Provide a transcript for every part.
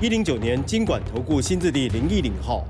一零九年经管投顾新字第零一零号。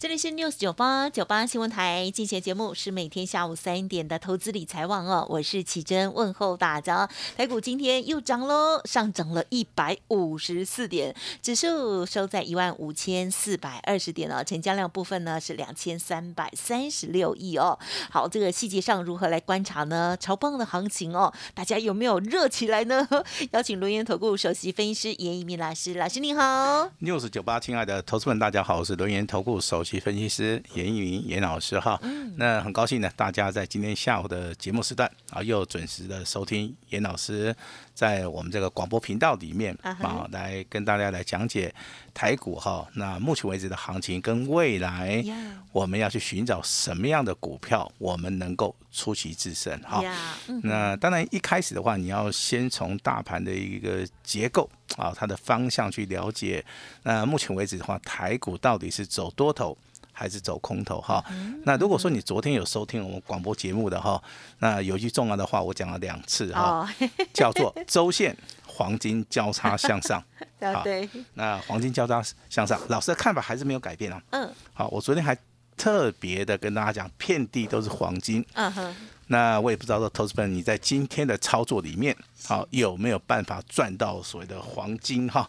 这里是 News 九八九八新闻台，进行节目是每天下午三点的投资理财网哦，我是启珍，问候大家。台股今天又涨喽，上涨了一百五十四点，指数收在一万五千四百二十点哦，成交量部分呢是两千三百三十六亿哦。好，这个细节上如何来观察呢？超棒的行情哦，大家有没有热起来呢？邀请轮研投顾首席分析师严一鸣老师，老师你好。News 九八，亲爱的投资们，大家好，我是轮研投顾首席分析师严一鸣严老师哈。那很高兴呢，大家在今天下午的节目时段啊，又准时的收听严老师在我们这个广播频道里面啊来跟大家来讲解台股哈。那目前为止的行情跟未来我们要去寻找什么样的股票，我们能够出奇制胜哈。嗯，那当然，一开始的话，你要先从大盘的一个结构啊，它的方向去了解。那目前为止的话，台股到底是走多头还是走空头哈？那如果说你昨天有收听我们广播节目的哈，那有一句重要的话，我讲了两次哈，哦，叫做周线黄金交叉向上。好对，那黄金交叉向上，老师的看法还是没有改变啊。嗯好，我昨天还特别的跟大家讲，遍地都是黄金。嗯哼，那我也不知道说，投资朋友你在今天的操作里面，好有没有办法赚到所谓的黄金哈？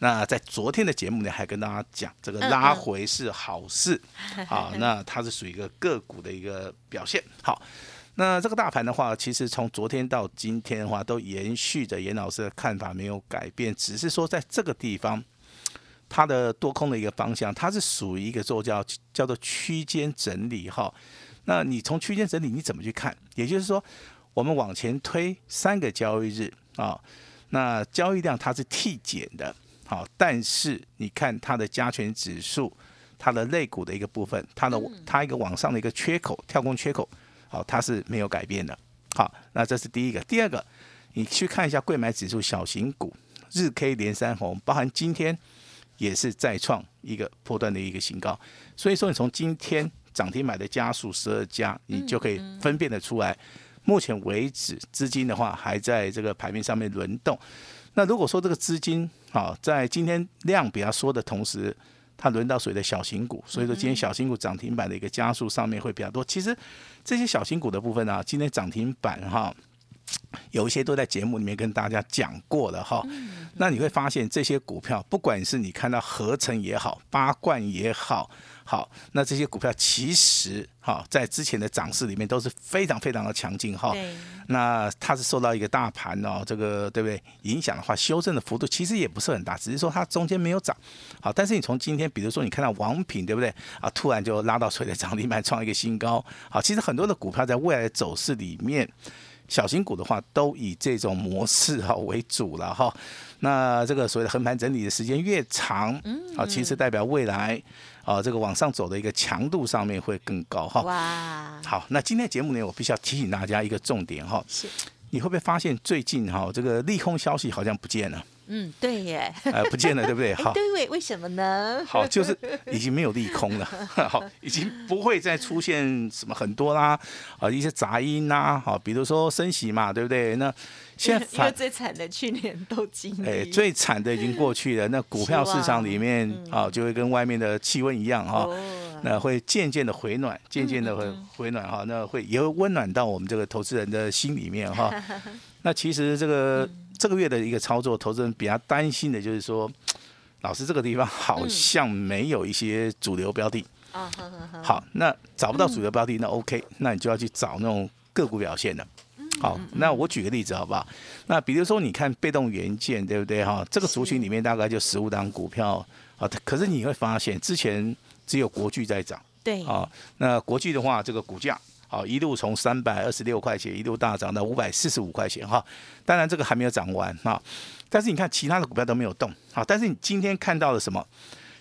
那在昨天的节目呢，还跟大家讲，这个嗯拉回是好事，好，那它是属于一个个股的一个表现。好，那这个大盘的话，其实从昨天到今天的话，都延续着严老师的看法没有改变，只是说在这个地方。它的多空的一个方向，它是属于一个做叫叫做区间整理哈。那你从区间整理你怎么去看？也就是说，我们往前推三个交易日啊，那交易量它是递减的，好，但是你看它的加权指数，它的肋骨的一个部分，它的它一个往上的一个缺口跳空缺口，好，它是没有改变的。好，那这是第一个。第二个，你去看一下贵买指数小型股日 K 连三红，包含今天。也是再创一个波段的一个新高，所以说你从今天涨停板的家数十二家，你就可以分辨得出来，目前为止资金的话还在这个盘面上面轮动。那如果说这个资金啊在今天量比较缩的同时，它轮到谁的小型股，所以说今天小型股涨停板的一个加速上面会比较多。其实这些小型股的部分啊，今天涨停板哈。有一些都在节目里面跟大家讲过了哈，那你会发现这些股票，不管是你看到合成也好，八冠也好，好，那这些股票其实哈在之前的涨势里面都是非常非常的强劲哈。对，那它是受到一个大盘哦，这个对不对？影响的话，修正的幅度其实也不是很大，只是说它中间没有涨。好，但是你从今天，比如说你看到王品，对不对？啊，突然就拉到水的涨停板，创一个新高。好，其实很多的股票在未来的走势里面。小型股的话，都以这种模式哈为主了哈。那这个所谓的横盘整理的时间越长，好，其实代表未来啊这个往上走的一个强度上面会更高哈。哇，好，那今天节目呢，我必须要提醒大家一个重点哈，是，你会不会发现最近哈这个利空消息好像不见了？嗯，对耶，呃，不见了，对不对？哎好，对为为什么呢？好，就是已经没有利空了，好，已经不会再出现什么很多啦，啊，一些杂音啦，好，比如说升息嘛，对不对？那现在因为最惨的去年都经历，哎，最惨的已经过去了，那股票市场里面啊，就会跟外面的气温一样哈，哦，那会渐渐的回暖，渐渐的会回暖哈，那会也会温暖到我们这个投资人的心里面哈。那其实这个这个月的一个操作，投资人比较担心的就是说，老师这个地方好像没有一些主流标的。好，那找不到主流标的，那 OK，那你就要去找那种个股表现的。好，那我举个例子好不好？那比如说你看被动元件，对不对哈？这个族群里面大概就十五档股票啊，可是你会发现之前只有国巨在涨对，啊。那国巨的话，这个股价好，一路从三百二十六块钱一路大涨到五百四十五块钱哈。当然这个还没有涨完哈，但是你看其他的股票都没有动好，但是你今天看到了什么？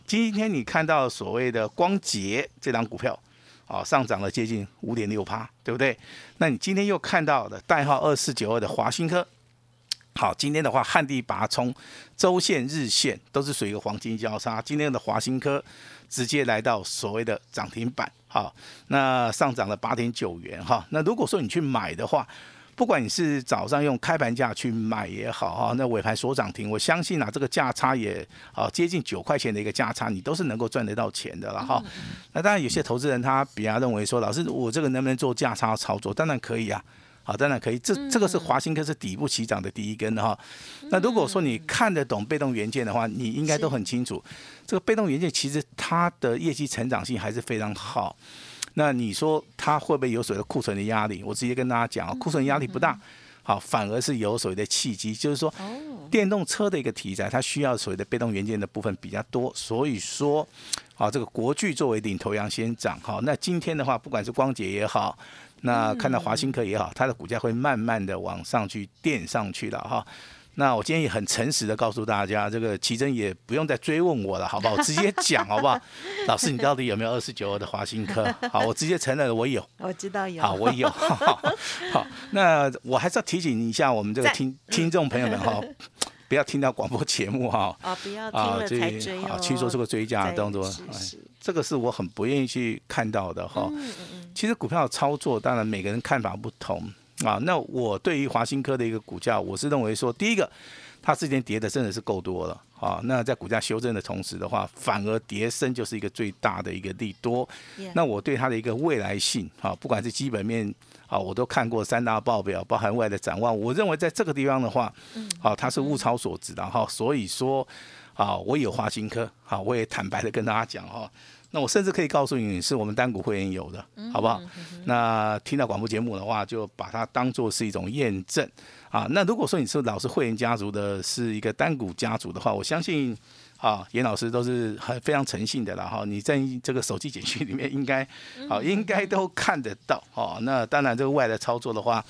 今天你看到所谓的光捷这张股票，啊，上涨了接近五点六趴，对不对？那你今天又看到的代号二四九二的华新科，好，今天的话旱地拔葱，周线、日线都是属于一个黄金交叉。今天的华新科直接来到所谓的涨停板。好，那上涨了八点九元哈。那如果说你去买的话，不管你是早上用开盘价去买也好哈，那尾盘所涨停，我相信啊，这个价差也啊接近九块钱的一个价差，你都是能够赚得到钱的了哈。那当然有些投资人他比较认为说，老师我这个能不能做价差操作？当然可以啊。好，当然可以。这这个是华兴科是底部起涨的第一根的哈。那如果说你看得懂被动元件的话，你应该都很清楚，这个被动元件其实它的业绩成长性还是非常好。那你说它会不会有所谓的库存的压力？我直接跟大家讲库存压力不大，好，反而是有所谓的契机，就是说电动车的一个题材，它需要所谓的被动元件的部分比较多，所以说，啊，这个国巨作为领头羊先涨，好，那今天的话，不管是光捷也好。那看到华兴科也好，它的股价会慢慢的往上去垫上去了哈。那我今天也很诚实的告诉大家，这个奇珍也不用再追问我了，好不好？我 直接讲好不好？老师，你到底有没有二十九的华兴科？好，我直接承认我有。我知道有。好，我有。好，那我还是要提醒一下我们这个听听众朋友们哈。不要听到广播节目哈啊！不要听了才追啊，去做这个追加的动作，这个是我很不愿意去看到的哈。其实股票操作，当然每个人看法不同啊。那我对于华兴科的一个股价，我是认为说，第一个，它之前跌的真的是够多了啊。那在股价修正的同时的话，反而跌升就是一个最大的一个利多。那我对它的一个未来性啊，不管是基本面。啊，我都看过三大报表，包含外的展望。我认为在这个地方的话，好，它是物超所值的哈。所以说，啊，我有华新科，好，我也坦白的跟大家讲哈。那我甚至可以告诉你，是我们单股会员有的，好不好？那听到广播节目的话，就把它当做是一种验证啊。那如果说你是老师会员家族的，是一个单股家族的话，我相信。啊，严老师都是很非常诚信的了哈，你在这个手机简讯里面应该，好应该都看得到哦。那当然这个外的操作的话，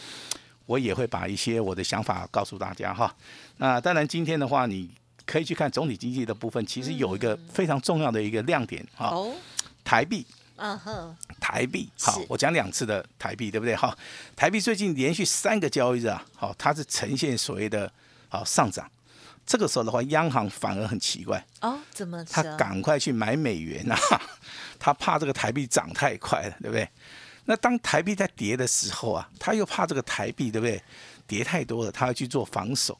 我也会把一些我的想法告诉大家哈。那当然今天的话，你可以去看总体经济的部分，其实有一个非常重要的一个亮点哈，台币，嗯哼，台币，好，我讲两次的台币对不对哈？台币最近连续三个交易日啊，好，它是呈现所谓的好上涨。这个时候的话，央行反而很奇怪哦，怎么？他赶快去买美元啊，他怕这个台币涨太快了，对不对？那当台币在跌的时候啊，他又怕这个台币对不对？跌太多了，他要去做防守。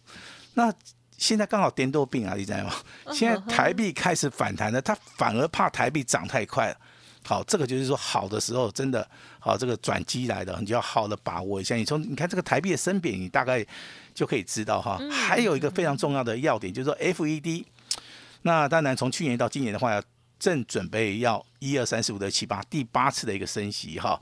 那现在刚好颠倒病啊，你知道吗？现在台币开始反弹了，他反而怕台币涨太快了。好，这个就是说好的时候真的好，这个转机来的，你就要好的把握一下。你从你看这个台币的升贬，你大概。就可以知道哈，还有一个非常重要的要点，就是说 F E D。那当然，从去年到今年的话，正准备要一二三四五六七八第八次的一个升息哈。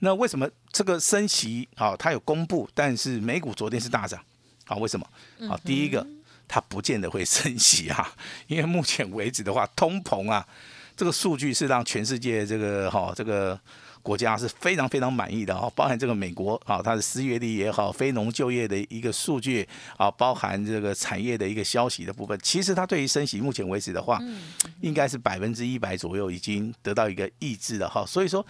那为什么这个升息好？它有公布，但是美股昨天是大涨，好，为什么？啊，第一个它不见得会升息啊，因为目前为止的话，通膨啊，这个数据是让全世界这个哈这个。国家是非常非常满意的哦，包含这个美国啊，它的失业率也好，非农就业的一个数据啊，包含这个产业的一个消息的部分，其实它对于升息目前为止的话，应该是百分之一百左右已经得到一个抑制了哈，所以说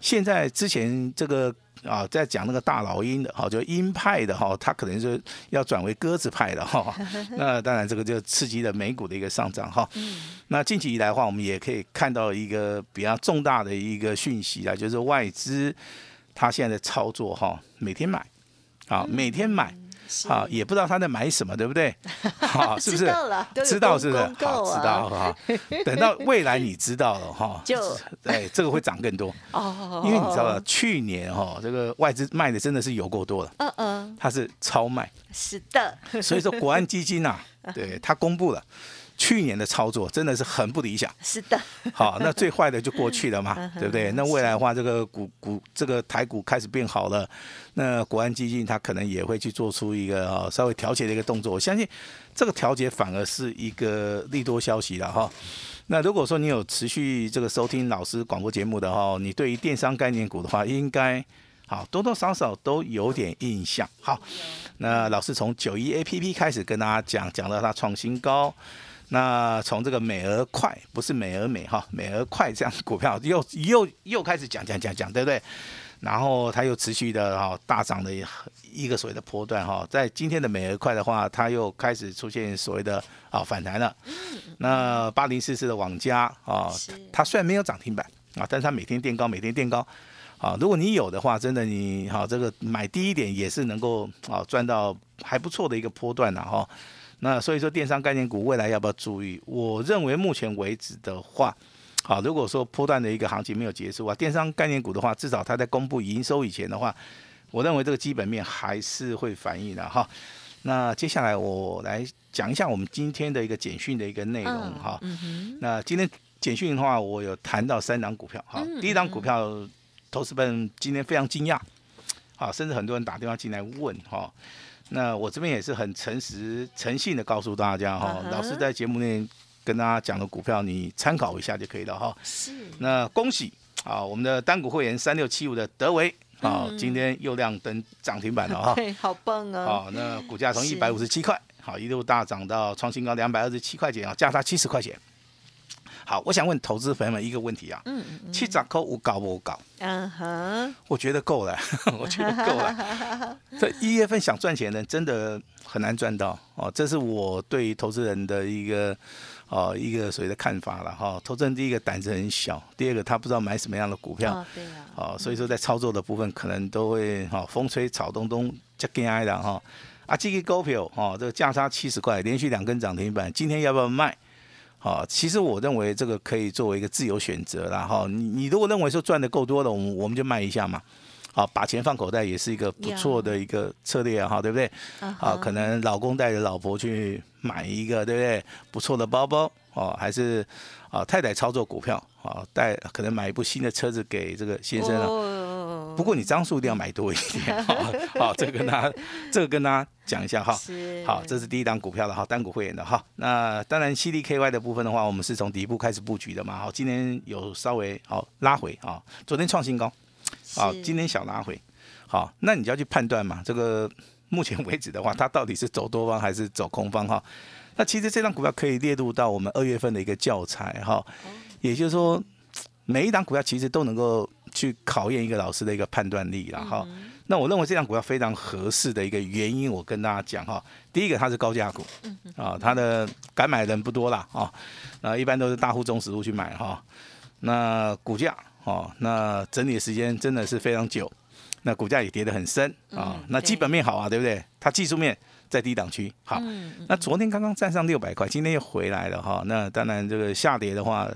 现在之前这个。啊，在讲那个大老鹰的哈，就鹰派的哈，他可能是要转为鸽子派的哈。那当然，这个就刺激了美股的一个上涨哈。那近期以来的话，我们也可以看到一个比较重大的一个讯息啊，就是外资他现在的操作哈，每天买，啊，每天买。好，也不知道他在买什么，对不对？好，是不是？知道了，知道是不是？好，知道哈。等到未来你知道了哈，就哎，这个会涨更多哦。因为你知道，去年哈，这个外资卖的真的是有够多了。嗯嗯，它是超卖。是的。所以说，国安基金呐，对他公布了。去年的操作真的是很不理想，是的。好，那最坏的就过去了嘛，对不对？那未来的话，这个股股这个台股开始变好了，那国安基金它可能也会去做出一个啊稍微调节的一个动作。我相信这个调节反而是一个利多消息了哈。那如果说你有持续这个收听老师广播节目的话，你对于电商概念股的话，应该好多多少少都有点印象。好，那老师从九一 A P P 开始跟大家讲，讲到它创新高。那从这个美而快，不是美而美哈，美而快这样股票又又又开始讲讲讲讲，对不对？然后它又持续的哈大涨的一个所谓的波段哈，在今天的美而快的话，它又开始出现所谓的啊反弹了。那八零四四的网加啊，它虽然没有涨停板啊，但是它每天垫高，每天垫高。啊，如果你有的话，真的你好这个买低一点也是能够啊赚到还不错的一个波段的哈。那所以说，电商概念股未来要不要注意？我认为目前为止的话，好，如果说波段的一个行情没有结束啊，电商概念股的话，至少它在公布营收以前的话，我认为这个基本面还是会反映的哈。那接下来我来讲一下我们今天的一个简讯的一个内容哈。那今天简讯的话，我有谈到三档股票哈。第一档股票，投资本今天非常惊讶，好，甚至很多人打电话进来问哈。那我这边也是很诚实、诚信的告诉大家哈，老师在节目内跟大家讲的股票，你参考一下就可以了哈。是。那恭喜啊，我们的单股会员三六七五的德维啊，今天又亮灯涨停板了哈。对，好棒啊。好，那股价从一百五十七块，好一路大涨到创新高两百二十七块钱啊，价差七十块钱。好，我想问投资朋友们一个问题啊，嗯嗯，七涨扣五搞不搞？嗯哼，我觉得够了，我觉得够了。这一月份想赚钱的人真的很难赚到哦，这是我对投资人的一个哦一个所谓的看法了哈。投资人第一个胆子很小，第二个他不知道买什么样的股票，对啊，哦，所以说在操作的部分可能都会哈风吹草动动就跟挨的哈。啊，这个股票哦，这个价差七十块，连续两根涨停板，今天要不要卖？啊，其实我认为这个可以作为一个自由选择啦。哈。你你如果认为说赚的够多了，我们我们就卖一下嘛。好，把钱放口袋也是一个不错的一个策略啊，哈，对不对？啊，可能老公带着老婆去买一个，对不对？不错的包包哦，还是啊太太操作股票啊，带可能买一部新的车子给这个先生啊。不过你张数一定要买多一点，好，这个跟他 这个跟大家讲一下哈。好，这是第一档股票的哈，单股会员的哈。那当然 CDKY 的部分的话，我们是从底部开始布局的嘛。好，今天有稍微好拉回啊，昨天创新高，好，今天小拉回。好，那你就要去判断嘛，这个 目前为止的话，它到底是走多方还是走空方哈？那其实这张股票可以列入到我们二月份的一个教材哈，也就是说每一档股票其实都能够。去考验一个老师的一个判断力了哈。那我认为这张股票非常合适的一个原因，我跟大家讲哈。第一个，它是高价股，啊，它的敢买的人不多啦啊。那一般都是大户中实户去买哈。那股价哦，那整理的时间真的是非常久，那股价也跌得很深啊。那基本面好啊，对不对？它技术面在低档区好。那昨天刚刚站上六百块，今天又回来了哈。那当然这个下跌的话。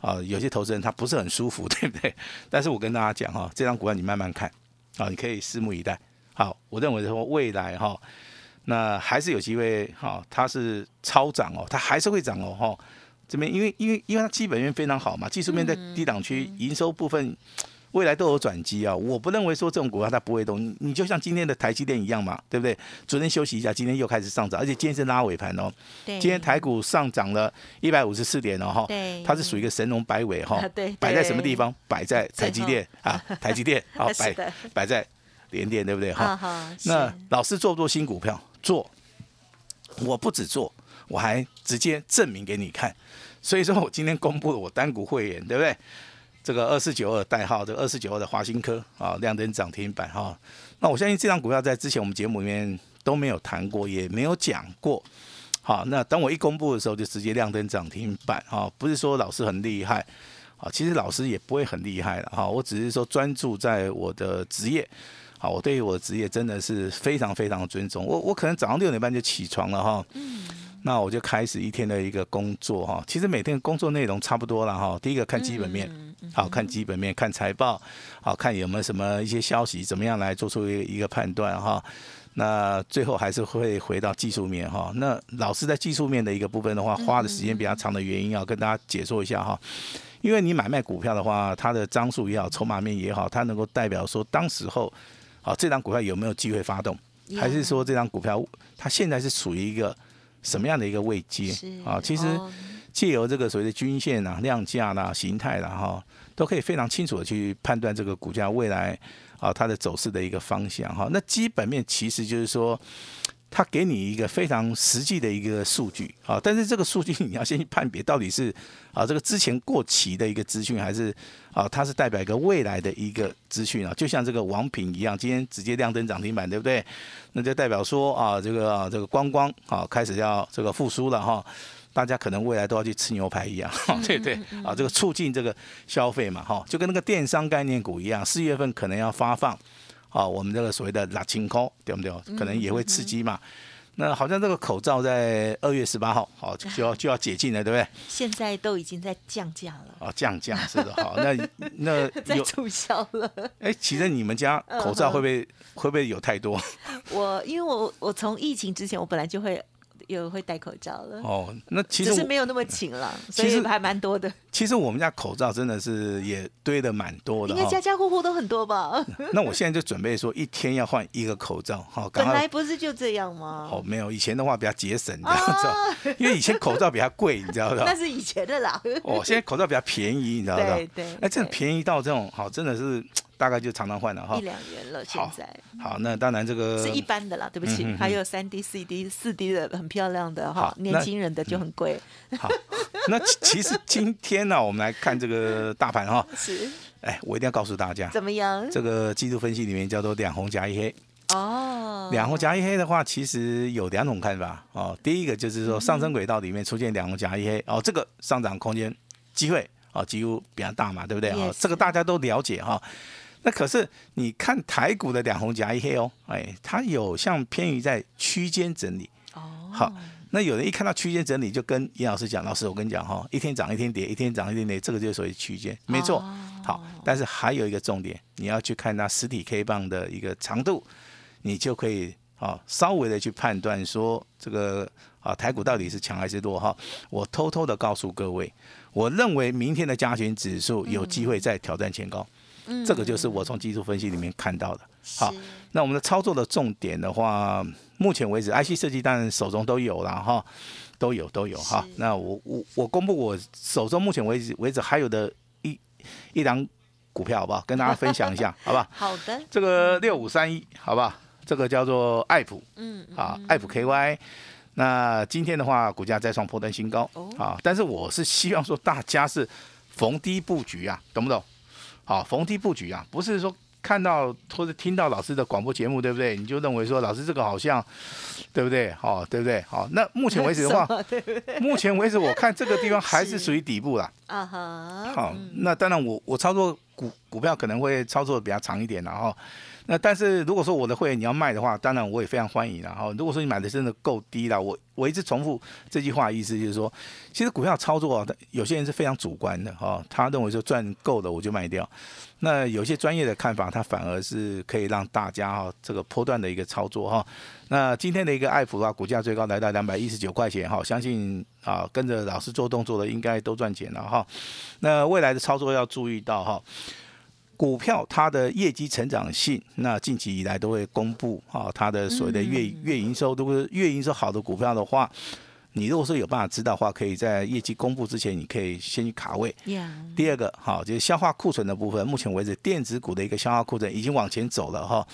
啊，有些投资人他不是很舒服，对不对？但是我跟大家讲哈，这张股票你慢慢看，啊，你可以拭目以待。好，我认为说未来哈，那还是有机会哈，它是超涨哦，它还是会涨哦哈。这边因为因为因为它基本面非常好嘛，技术面在低档区，营收部分。未来都有转机啊！我不认为说这种股票它不会动，你就像今天的台积电一样嘛，对不对？昨天休息一下，今天又开始上涨，而且今天是拉尾盘哦。今天台股上涨了一百五十四点哦，哈。它是属于一个神龙摆尾哈。对。摆在什么地方？摆在台积电 啊，台积电 好摆摆在连电，对不对？哈。那老师做不做新股票？做。我不止做，我还直接证明给你看。所以说我今天公布了我单股会员，对不对？这个二四九二代号，这个二四九二的华新科啊，亮灯涨停板哈。那我相信这张股票在之前我们节目里面都没有谈过，也没有讲过。好，那等我一公布的时候，就直接亮灯涨停板哈。不是说老师很厉害啊，其实老师也不会很厉害了哈。我只是说专注在我的职业，好，我对于我的职业真的是非常非常尊重。我我可能早上六点半就起床了哈。嗯。那我就开始一天的一个工作哈，其实每天工作内容差不多了哈。第一个看基本面，好看基本面，看财报，好看有没有什么一些消息，怎么样来做出一个判断哈。那最后还是会回到技术面哈。那老师在技术面的一个部分的话，花的时间比较长的原因要跟大家解说一下哈。因为你买卖股票的话，它的张数也好，筹码面也好，它能够代表说当时候，好这张股票有没有机会发动，还是说这张股票它现在是处于一个。什么样的一个位阶啊？其实借由这个所谓的均线啊、量价啦、形态啦哈，都可以非常清楚的去判断这个股价未来啊它的走势的一个方向哈。那基本面其实就是说。它给你一个非常实际的一个数据啊，但是这个数据你要先去判别到底是啊这个之前过期的一个资讯，还是啊它是代表一个未来的一个资讯啊，就像这个王品一样，今天直接亮灯涨停板，对不对？那就代表说啊这个啊这个观光啊开始要这个复苏了哈，大家可能未来都要去吃牛排一样，对对啊这个促进这个消费嘛哈，就跟那个电商概念股一样，四月份可能要发放。啊，我们这个所谓的拉清空，对不对？可能也会刺激嘛。那好像这个口罩在二月十八号，好 就要就要解禁了，对不对？现在都已经在降价了。哦，降价是的，好，那那 在促销了。哎，其实你们家口罩会不会会不会有太多？我因为我我从疫情之前，我本来就会。有会戴口罩了哦，那其实是没有那么勤了，所以还蛮多的。其实我们家口罩真的是也堆的蛮多的，应该家家户户都很多吧？那我现在就准备说一天要换一个口罩，哈。本来不是就这样吗？哦，没有，以前的话比较节省，你知道因为以前口罩比较贵，你知道吧？那是以前的啦。哦，现在口罩比较便宜，你知道吧？对对。哎，这便宜到这种，好，真的是。大概就常常换了哈，一两元了。现在好，那当然这个是一般的啦，对不起，还有三 D、四 D、四 D 的很漂亮的哈，年轻人的就很贵。好，那其实今天呢，我们来看这个大盘哈。是。哎，我一定要告诉大家，怎么样？这个技术分析里面叫做两红夹一黑。哦。两红夹一黑的话，其实有两种看法哦。第一个就是说，上升轨道里面出现两红夹一黑，哦，这个上涨空间机会哦，几乎比较大嘛，对不对？哦，这个大家都了解哈。那可是你看台股的两红夹一黑哦，哎，它有像偏于在区间整理哦。好，那有人一看到区间整理，就跟严老师讲，老师我跟你讲哈，一天涨一天跌，一天涨一天跌，这个就是属于区间，没错。好，但是还有一个重点，你要去看它实体 K 棒的一个长度，你就可以啊稍微的去判断说这个啊台股到底是强还是弱哈。我偷偷的告诉各位，我认为明天的加权指数有机会再挑战前高。这个就是我从技术分析里面看到的。好，那我们的操作的重点的话，目前为止，IC 设计当然手中都有了哈，都有都有哈。那我我我公布我手中目前为止为止还有的一一档股票，好不好？跟大家分享一下，好不好？好的。这个六五三一，好不好？这个叫做爱普，嗯，啊，爱普 KY。那今天的话，股价再创破单新高，啊，但是我是希望说大家是逢低布局啊，懂不懂？好，逢低布局啊，不是说看到或者听到老师的广播节目，对不对？你就认为说老师这个好像，对不对？好，对不对？好，那目前为止的话，目前为止我看这个地方还是属于底部啦。啊哈。好，那当然我我操作股股票可能会操作的比较长一点，然后。那但是如果说我的会员你要卖的话，当然我也非常欢迎然后如果说你买的真的够低了，我我一直重复这句话，意思就是说，其实股票操作，有些人是非常主观的哈，他认为说赚够了我就卖掉。那有些专业的看法，他反而是可以让大家哈这个波段的一个操作哈。那今天的一个爱普的话，股价最高来到两百一十九块钱哈，相信啊跟着老师做动作的应该都赚钱了哈。那未来的操作要注意到哈。股票它的业绩成长性，那近期以来都会公布啊，它的所谓的月月营收，如果是月营收好的股票的话，你如果说有办法知道的话，可以在业绩公布之前，你可以先去卡位。第二个，好，就是消化库存的部分，目前为止电子股的一个消化库存已经往前走了哈。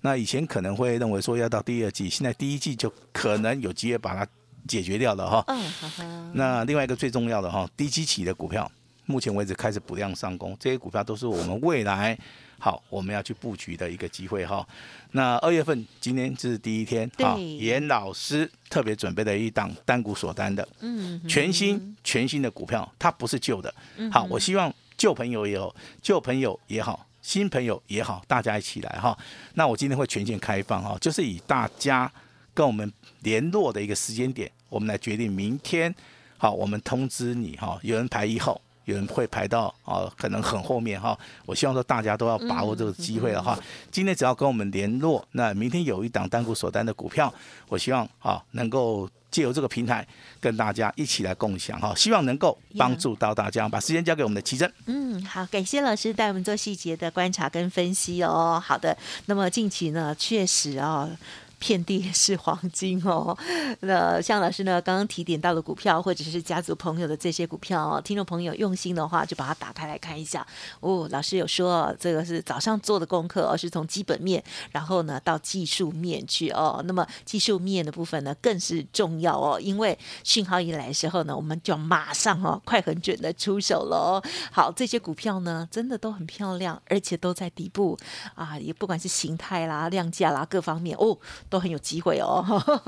那以前可能会认为说要到第二季，现在第一季就可能有机会把它解决掉了哈。嗯，那另外一个最重要的哈，低基期的股票。目前为止开始补量上攻，这些股票都是我们未来好我们要去布局的一个机会哈。那二月份今天这是第一天，好，严老师特别准备了一档单股锁单的，嗯，全新全新的股票，它不是旧的，好，我希望旧朋友也好，旧朋友也好，新朋友也好，大家一起来哈。那我今天会全线开放哈，就是以大家跟我们联络的一个时间点，我们来决定明天好，我们通知你哈，有人排一号。有人会排到啊，可能很后面哈。我希望说大家都要把握这个机会了哈。今天只要跟我们联络，那明天有一档单股锁单的股票，我希望啊能够借由这个平台跟大家一起来共享哈。希望能够帮助到大家，把时间交给我们的奇珍。嗯，好，感谢老师带我们做细节的观察跟分析哦。好的，那么近期呢，确实啊。遍地是黄金哦。那像老师呢，刚刚提点到的股票，或者是家族朋友的这些股票哦，听众朋友用心的话，就把它打开来看一下哦。老师有说，这个是早上做的功课，而是从基本面，然后呢到技术面去哦。那么技术面的部分呢，更是重要哦，因为讯号一来的时候呢，我们就马上哦，快很准的出手了哦。好，这些股票呢，真的都很漂亮，而且都在底部啊，也不管是形态啦、量价啦各方面哦，都很有机会哦。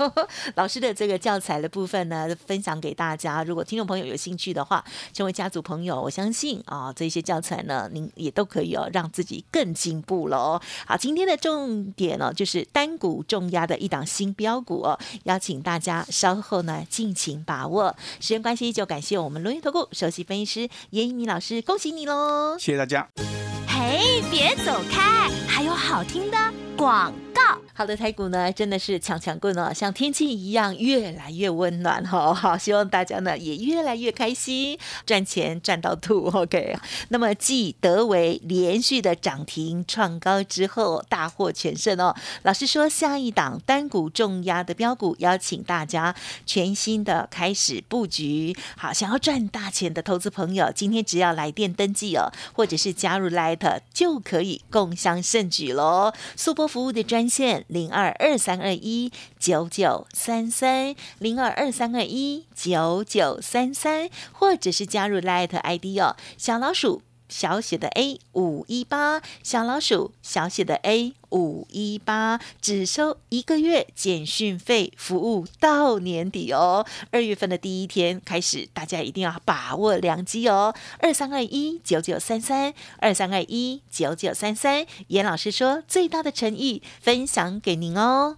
老师的这个教材的部分呢，分享给大家。如果听众朋友有兴趣的话，成为家族朋友，我相信啊，这些教材呢，您也都可以哦，让自己更进步了哦。好，今天的重点呢，就是单股重压的一档新标股哦，邀请大家稍后呢尽情把握。时间关系，就感谢我们轮圆投顾首席分析师严一鸣老师，恭喜你喽！谢谢大家。嘿，别走开，还有好听的广告。好的，台股呢真的是强强棍哦，像天气一样越来越温暖哈。好，希望大家呢也越来越开心，赚钱赚到吐。OK，那么继德维连续的涨停创高之后，大获全胜哦。老师说，下一档单股重压的标股，邀请大家全新的开始布局。好，想要赚大钱的投资朋友，今天只要来电登记哦，或者是加入 Light 就可以共襄盛举喽。速播服务的专线。零二二三二一九九三三，零二二三二一九九三三，或者是加入 Light ID 哦，小老鼠小写的 A 五一八，小老鼠小写的 A 五一八，只收一个月简讯费，服务到年底哦。二月份的第一天开始，大家一定要把握良机哦。二三二一九九三三，二三二一九九三三，严老师说最大的诚意分享给您哦。